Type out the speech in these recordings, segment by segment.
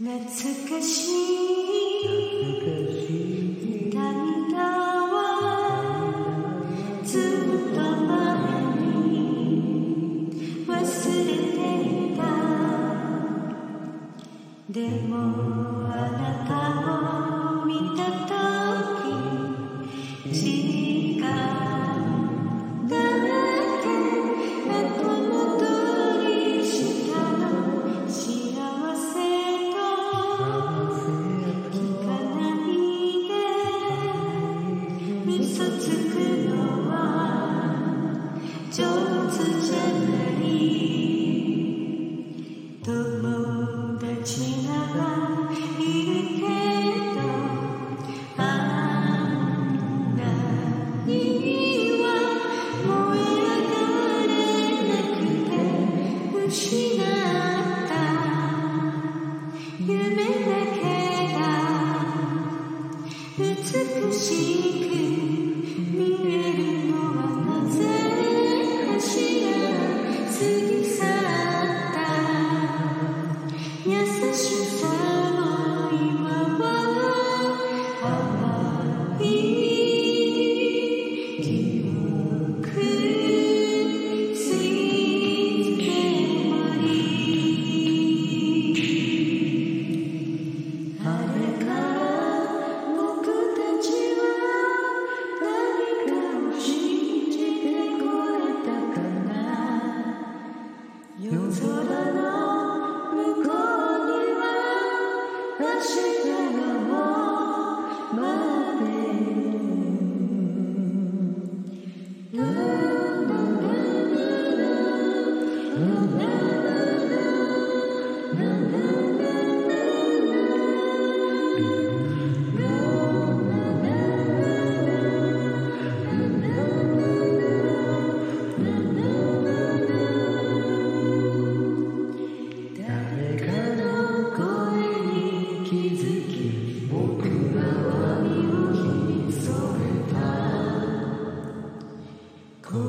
懐かしい涙はずっと前に忘れていたでもあなたを見た時時間 me such a good love.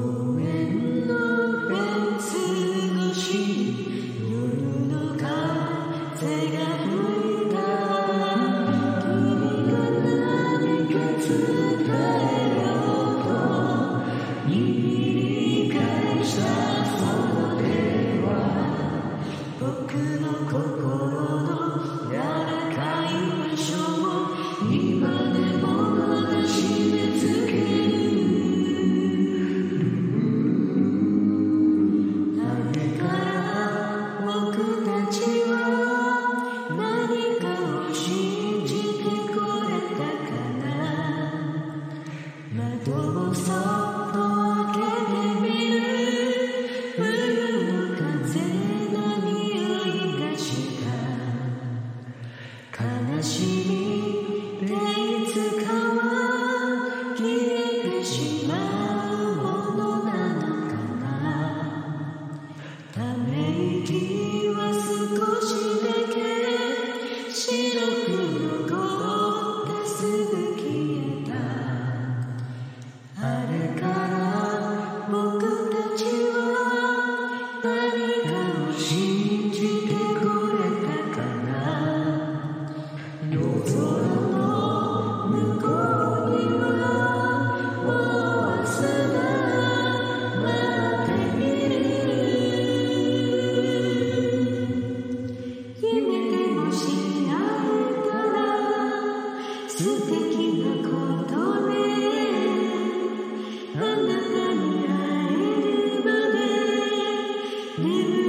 Oh. you.